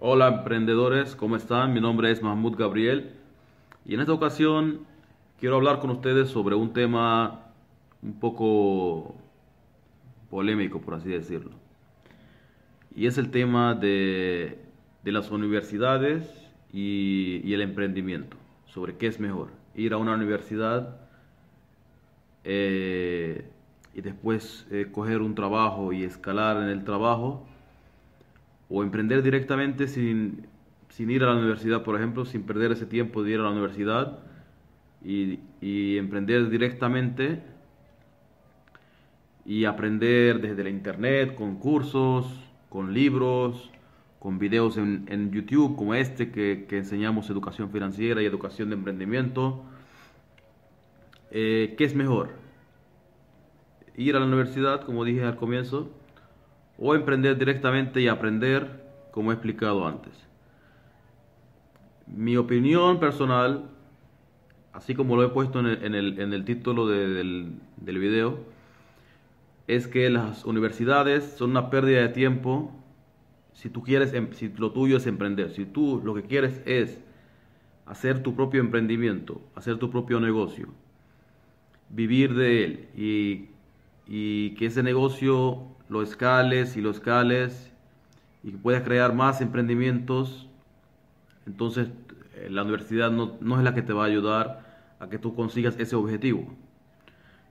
Hola emprendedores, ¿cómo están? Mi nombre es Mahmoud Gabriel y en esta ocasión quiero hablar con ustedes sobre un tema un poco polémico, por así decirlo. Y es el tema de, de las universidades y, el emprendimiento, sobre qué es mejor, ir a una universidad eh, y después eh, coger un trabajo y escalar en el trabajo o emprender directamente sin, sin, ir a la universidad, por ejemplo, sin perder ese tiempo de ir a la universidad y, emprender directamente y aprender desde la internet, con cursos, con libros, con videos en, en YouTube como este que, que, enseñamos educación financiera y educación de emprendimiento. Eh, ¿Qué es mejor? Ir a la universidad, como dije al comienzo, o emprender directamente y aprender como he explicado antes. Mi opinión personal, así como lo he puesto en el, en el, título de, del, del video, es que las universidades son una pérdida de tiempo si tú quieres, em, si lo tuyo es emprender, si tú lo que quieres es hacer tu propio emprendimiento, hacer tu propio negocio, vivir de él y, y que ese negocio lo escales y lo escales y puedas crear más emprendimientos, entonces eh, la universidad no, no, es la que te va a ayudar a que tú consigas ese objetivo.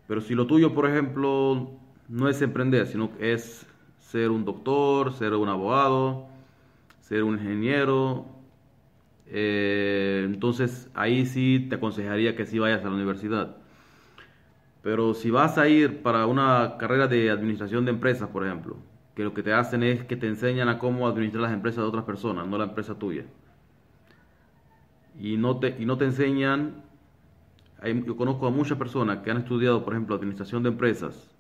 Pero si lo tuyo, por ejemplo, no es emprender, sino que es ser un doctor, ser un abogado, ser un ingeniero, eh, entonces ahí sí te aconsejaría que sí vayas a la universidad. Pero si vas a ir para una carrera de administración de empresas, por ejemplo, que lo que te hacen es que te enseñan a cómo administrar las empresas de otras personas, no la empresa tuya. Y no te, y no te enseñan, yo conozco a muchas personas que han estudiado, por ejemplo, administración de empresas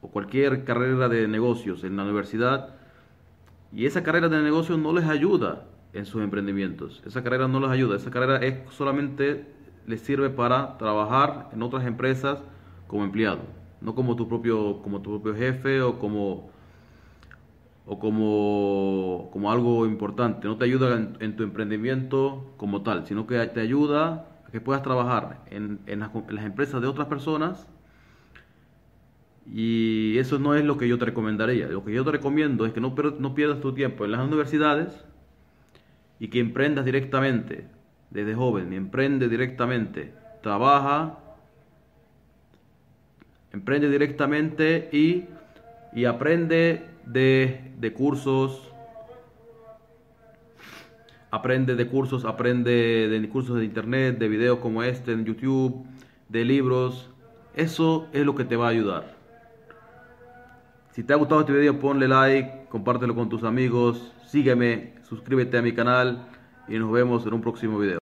o cualquier carrera de negocios en la universidad y esa carrera de negocios no les ayuda en sus emprendimientos. Esa carrera no les ayuda, esa carrera es solamente les sirve para trabajar en otras empresas como empleado, no como tu propio, como tu propio jefe o como, o como, como algo importante. No te ayuda en, tu emprendimiento como tal, sino que te ayuda a que puedas trabajar en, en, las, en las empresas de otras personas. Y eso no es lo que yo te recomendaría. Lo que yo te recomiendo es que no, no pierdas tu tiempo en las universidades y que emprendas directamente desde joven, emprende directamente, trabaja, emprende directamente y, y aprende de, de, cursos, aprende de cursos, aprende de cursos de internet, de videos como este en YouTube, de libros. Eso es lo que te va a ayudar. Si te ha gustado este video, ponle like, compártelo con tus amigos, sígueme, suscríbete a mi canal y nos vemos en un próximo video.